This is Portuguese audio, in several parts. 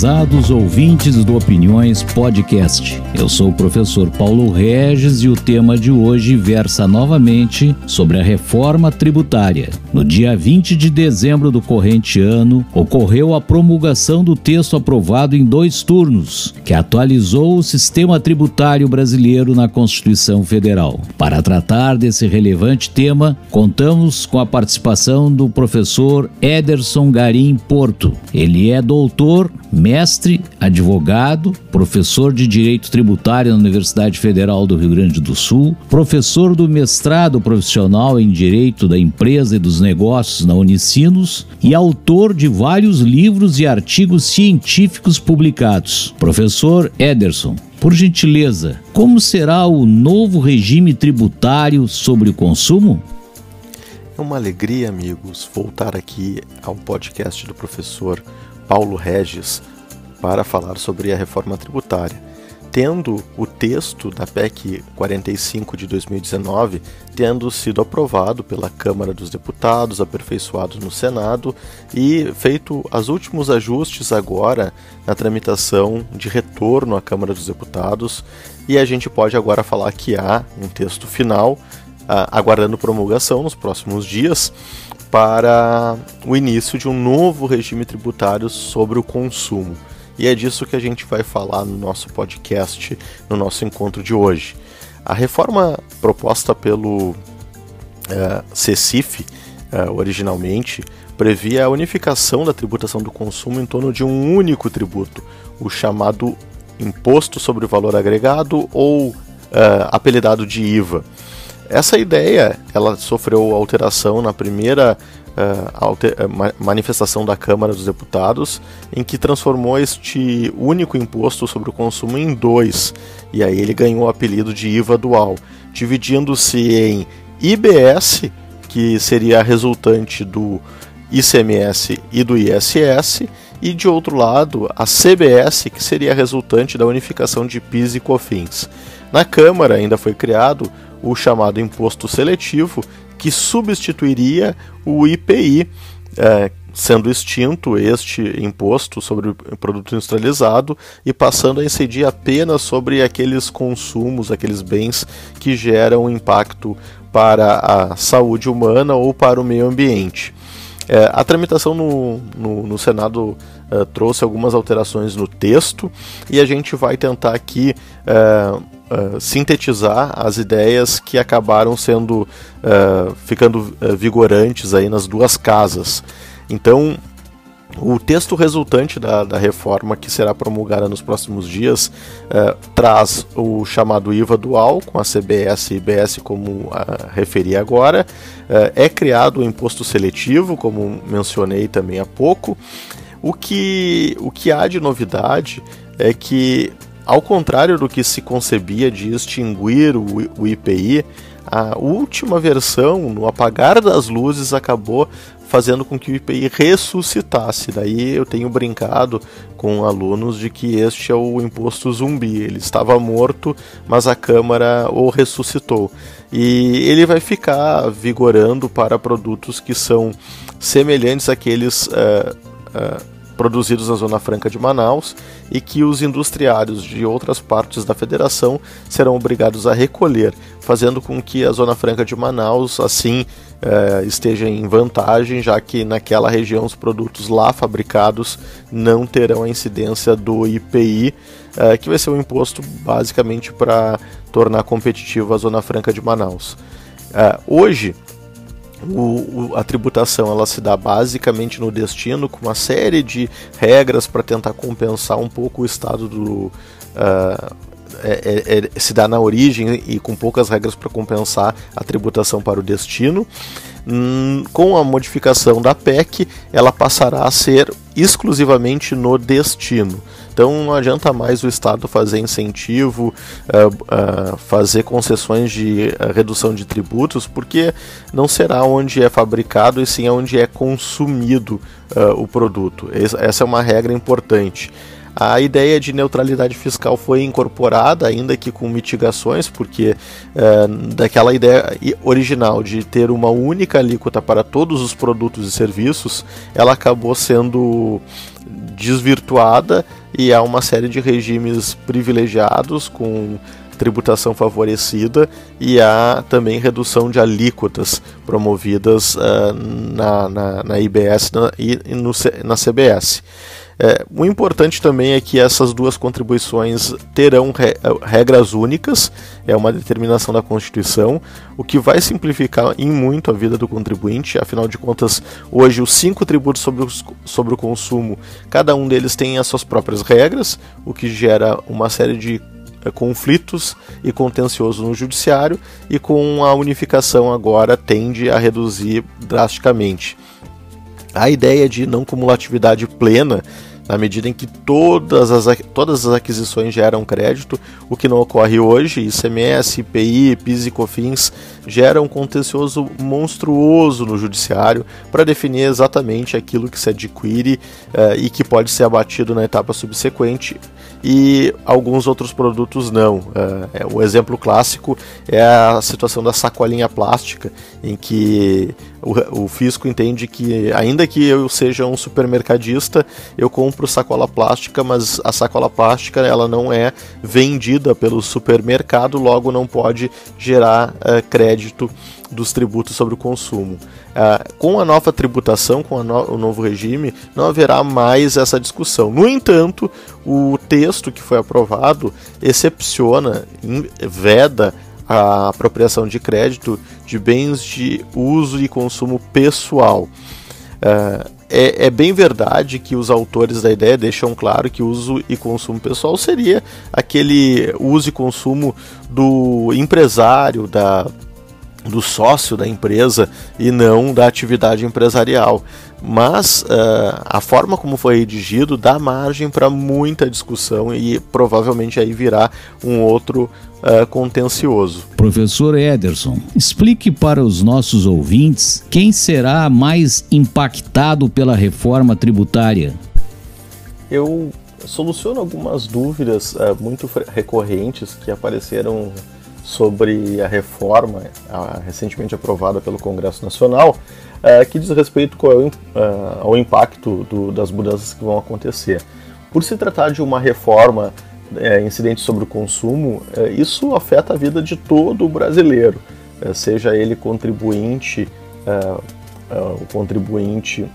Prezados ouvintes do Opiniões Podcast, eu sou o professor Paulo Regis e o tema de hoje versa novamente sobre a reforma tributária. No dia 20 de dezembro do corrente ano, ocorreu a promulgação do texto aprovado em dois turnos, que atualizou o sistema tributário brasileiro na Constituição Federal. Para tratar desse relevante tema, contamos com a participação do professor Ederson Garim Porto. Ele é doutor mestre, advogado, professor de Direito Tributário na Universidade Federal do Rio Grande do Sul, professor do mestrado profissional em Direito da Empresa e dos Negócios na Unicinos e autor de vários livros e artigos científicos publicados. Professor Ederson, por gentileza, como será o novo regime tributário sobre o consumo? É uma alegria, amigos, voltar aqui ao podcast do professor Paulo Regis para falar sobre a reforma tributária, tendo o texto da PEC 45 de 2019 tendo sido aprovado pela Câmara dos Deputados, aperfeiçoado no Senado e feito os últimos ajustes agora na tramitação de retorno à Câmara dos Deputados, e a gente pode agora falar que há um texto final aguardando promulgação nos próximos dias para o início de um novo regime tributário sobre o consumo. E é disso que a gente vai falar no nosso podcast, no nosso encontro de hoje. A reforma proposta pelo uh, CECIF, uh, originalmente, previa a unificação da tributação do consumo em torno de um único tributo, o chamado Imposto sobre o Valor Agregado ou uh, apelidado de IVA. Essa ideia ela sofreu alteração na primeira uh, manifestação da Câmara dos Deputados, em que transformou este único imposto sobre o consumo em dois, e aí ele ganhou o apelido de IVA dual, dividindo-se em IBS, que seria resultante do ICMS e do ISS, e de outro lado a CBS, que seria resultante da unificação de PIS e COFINS. Na Câmara ainda foi criado o chamado imposto seletivo, que substituiria o IPI, é, sendo extinto este imposto sobre o produto industrializado e passando a incidir apenas sobre aqueles consumos, aqueles bens que geram impacto para a saúde humana ou para o meio ambiente. É, a tramitação no, no, no Senado é, trouxe algumas alterações no texto e a gente vai tentar aqui é, uh, sintetizar as ideias que acabaram sendo uh, ficando uh, vigorantes aí nas duas casas. Então, o texto resultante da, da, reforma que será promulgada nos próximos dias traz o chamado IVA dual, com a CBS e IBS como referi agora. É criado o imposto seletivo, como mencionei também há pouco. O que, o que há de novidade é que ao contrário do que se concebia de extinguir o, IPI, a última versão, no apagar das luzes, acabou fazendo com que o IPI ressuscitasse. Daí eu tenho brincado com alunos de que este é o imposto zumbi. Ele estava morto, mas a Câmara o ressuscitou. E ele vai ficar vigorando para produtos que são semelhantes àqueles. Uh, uh, produzidos na Zona Franca de Manaus e que os industriários de outras partes da federação serão obrigados a recolher, fazendo com que a Zona Franca de Manaus assim eh, esteja em vantagem, já que naquela região os produtos lá fabricados não terão a incidência do IPI, eh, que vai ser um imposto basicamente para tornar competitiva a Zona Franca de Manaus. Eh, hoje, o, o, a tributação ela se dá basicamente no destino, com uma série de regras para tentar compensar um pouco o estado do. Uh, é, é, se dá na origem e com poucas regras para compensar a tributação para o destino. Hum, com a modificação da PEC, ela passará a ser exclusivamente no destino. Então não adianta mais o Estado fazer incentivo, uh, uh, fazer concessões de uh, redução de tributos, porque não será onde é fabricado e sim onde é consumido o produto. Essa é uma regra importante. A ideia de neutralidade fiscal foi incorporada, ainda que com mitigações, porque é, daquela ideia original de ter uma única alíquota para todos os produtos e serviços, ela acabou sendo desvirtuada e há uma série de regimes privilegiados com tributação favorecida e há também redução de alíquotas promovidas uh, na, na, na, IBS na, e no, na CBS. É, o importante também é que essas duas contribuições terão re, regras únicas, é uma determinação da Constituição, o que vai simplificar em muito a vida do contribuinte. Afinal de contas, hoje os cinco tributos sobre, os, sobre o consumo, cada um deles tem as suas próprias regras, o que gera uma série de é, conflitos e contencioso no judiciário, e com a unificação agora tende a reduzir drasticamente. A ideia de não cumulatividade plena na medida em que todas as, todas as aquisições geram crédito, o que não ocorre hoje, ICMS, IPI, PIS e COFINS geram um contencioso monstruoso no judiciário para definir exatamente aquilo que se adquire uh, e que pode ser abatido na etapa subsequente e alguns outros produtos não. Uh, o exemplo clássico é a situação da sacolinha plástica, em que o, o, fisco entende que, ainda que eu seja um supermercadista, eu compro sacola plástica, mas a sacola plástica ela não é vendida pelo supermercado, logo não pode gerar uh, crédito dos tributos sobre o consumo. Uh, com a nova tributação, com no, o novo regime, não haverá mais essa discussão. No entanto, o texto que foi aprovado excepciona, veda a apropriação de crédito de bens de uso e consumo pessoal. Uh, é, é, bem verdade que os autores da ideia deixam claro que uso e consumo pessoal seria aquele uso e consumo do empresário, da, do sócio da empresa e não da atividade empresarial. Mas uh, a forma como foi redigido dá margem para muita discussão e provavelmente aí virá um outro uh, contencioso. Professor Ederson, explique para os nossos ouvintes quem será mais impactado pela reforma tributária. Eu soluciono algumas dúvidas uh, muito recorrentes que apareceram sobre a reforma uh, recentemente aprovada pelo Congresso Nacional, uh, que diz respeito ao, uh, ao impacto do, das mudanças que vão acontecer. Por se tratar de uma reforma incidente sobre o consumo, isso afeta a vida de todo brasileiro, seja ele contribuinte, o contribuinte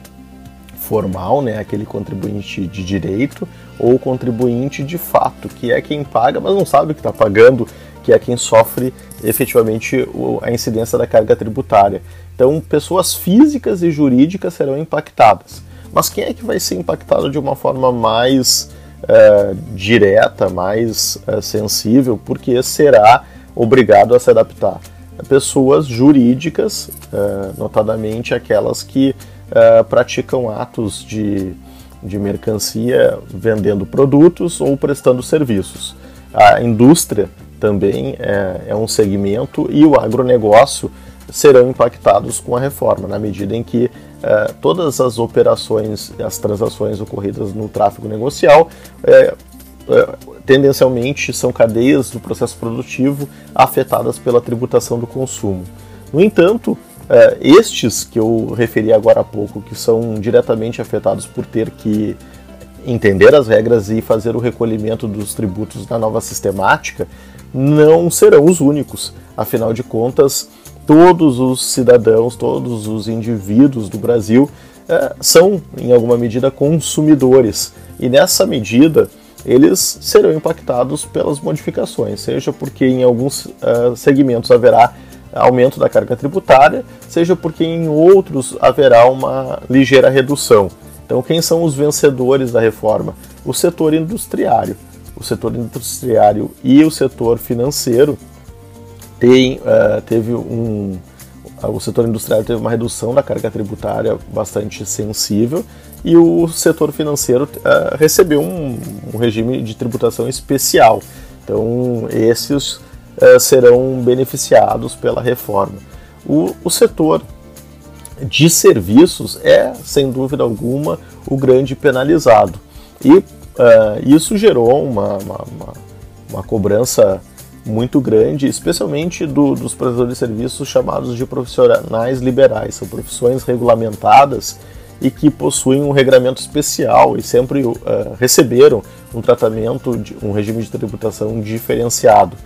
formal, né, aquele contribuinte de direito, ou contribuinte de fato, que é quem paga, mas não sabe que está pagando que é quem sofre efetivamente a incidência da carga tributária. Então, pessoas físicas e jurídicas serão impactadas. Mas quem é que vai ser impactado de uma forma mais é, direta, mais é, sensível, porque será obrigado a se adaptar? Pessoas jurídicas, é, notadamente aquelas que praticam atos de, de mercancia vendendo produtos ou prestando serviços. A indústria também é, é um segmento e o agronegócio serão impactados com a reforma, na medida em que é, todas as operações, as transações ocorridas no tráfego negocial, é, é, tendencialmente são cadeias do processo produtivo afetadas pela tributação do consumo. No entanto, estes que eu referi agora há pouco, que são diretamente afetados por ter que entender as regras e fazer o recolhimento dos tributos na nova sistemática, não serão os únicos. Afinal de contas, todos os cidadãos, todos os indivíduos do Brasil é, são, em alguma medida, consumidores. E nessa medida, eles serão impactados pelas modificações, seja porque em alguns uh, segmentos haverá aumento da carga tributária, seja porque em outros haverá uma ligeira redução. Então, quem são os vencedores da reforma? O setor industriário o setor industriário e o setor financeiro tem, uh, teve um o setor industrial teve uma redução da carga tributária bastante sensível e o setor financeiro uh, recebeu um, um, regime de tributação especial. Então, esses uh, serão beneficiados pela reforma. O, o setor de serviços é, sem dúvida alguma, o grande penalizado. E isso gerou uma, uma, uma, uma cobrança muito grande, especialmente do, dos prestadores de serviços chamados de profissionais liberais. São profissões regulamentadas e que possuem um regramento especial e sempre uh, receberam um tratamento, de, um regime de tributação diferenciado.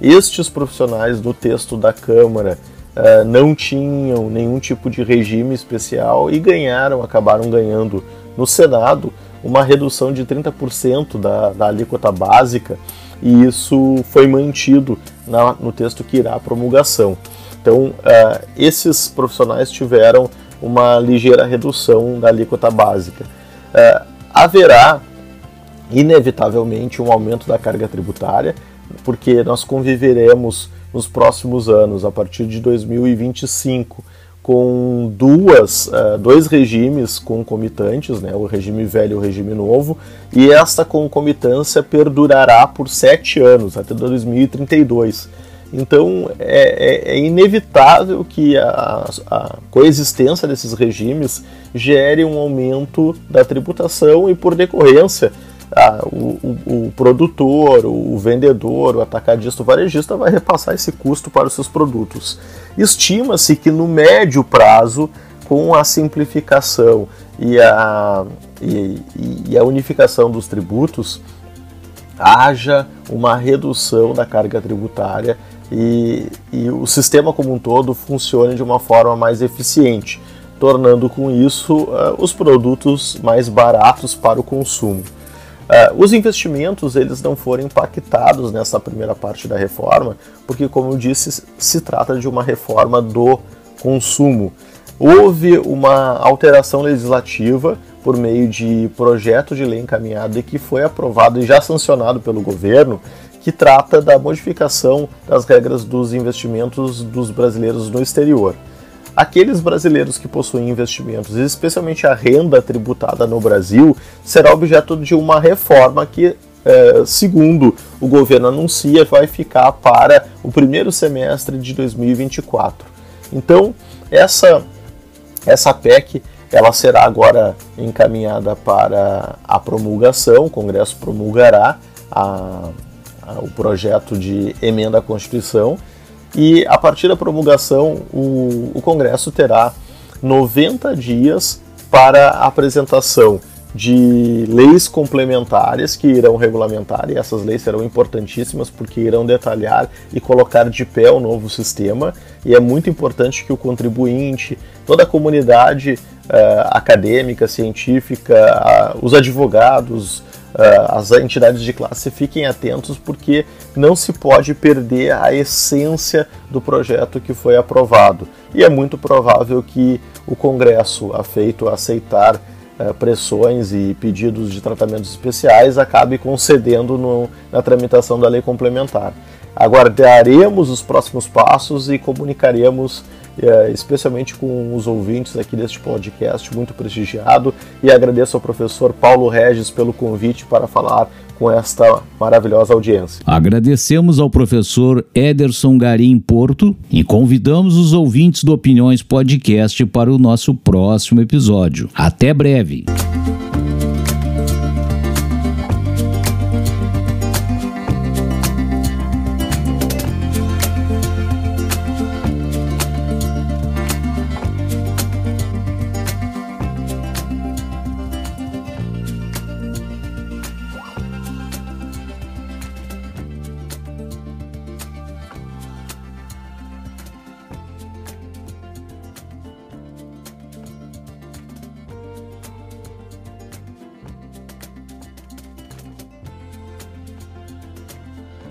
Estes profissionais no texto da Câmara uh, não tinham nenhum tipo de regime especial e ganharam, acabaram ganhando no Senado uma redução de 30% da, da alíquota básica e isso foi mantido na, no texto que irá à promulgação. Então, uh, esses profissionais tiveram uma ligeira redução da alíquota básica. Uh, haverá, inevitavelmente, um aumento da carga tributária, porque nós conviveremos nos próximos anos, a partir de 2025, com duas, uh, dois regimes concomitantes, né, o regime velho e o regime novo, e esta concomitância perdurará por sete anos, até 2032. Então é, é, é inevitável que a, a, coexistência desses regimes gere um aumento da tributação e, por decorrência, ah, o, o, o, produtor, o vendedor, o atacadista, o varejista vai repassar esse custo para os seus produtos. Estima-se que no médio prazo, com a simplificação e a, e, e a unificação dos tributos, haja uma redução da carga tributária e, e o sistema como um todo funcione de uma forma mais eficiente, tornando com isso uh, os produtos mais baratos para o consumo. Uh, os investimentos eles não foram impactados nessa primeira parte da reforma, porque, como eu disse, se trata de uma reforma do consumo. Houve uma alteração legislativa por meio de projeto de lei encaminhado e que foi aprovado e já sancionado pelo governo, que trata da modificação das regras dos investimentos dos brasileiros no exterior aqueles brasileiros que possuem investimentos, especialmente a renda tributada no Brasil, será objeto de uma reforma que, é, segundo o governo anuncia, vai ficar para o primeiro semestre de 2024. Então, essa, essa PEC ela será agora encaminhada para a promulgação, o Congresso promulgará a, a, o projeto de emenda à Constituição e a partir da promulgação, o, o Congresso terá 90 dias para a apresentação de leis complementares que irão regulamentar, e essas leis serão importantíssimas porque irão detalhar e colocar de pé o novo sistema, e é muito importante que o contribuinte, toda a comunidade uh, acadêmica, científica, uh, os advogados, as entidades de classe fiquem atentos porque não se pode perder a essência do projeto que foi aprovado. E é muito provável que o Congresso, feito aceitar uh, pressões e pedidos de tratamentos especiais, acabe concedendo no, na tramitação da lei complementar. Aguardaremos os próximos passos e comunicaremos é, especialmente com os ouvintes aqui deste podcast muito prestigiado, e agradeço ao professor Paulo Regis pelo convite para falar com esta maravilhosa audiência. Agradecemos ao professor Ederson Garim Porto e convidamos os ouvintes do Opiniões Podcast para o nosso próximo episódio. Até breve!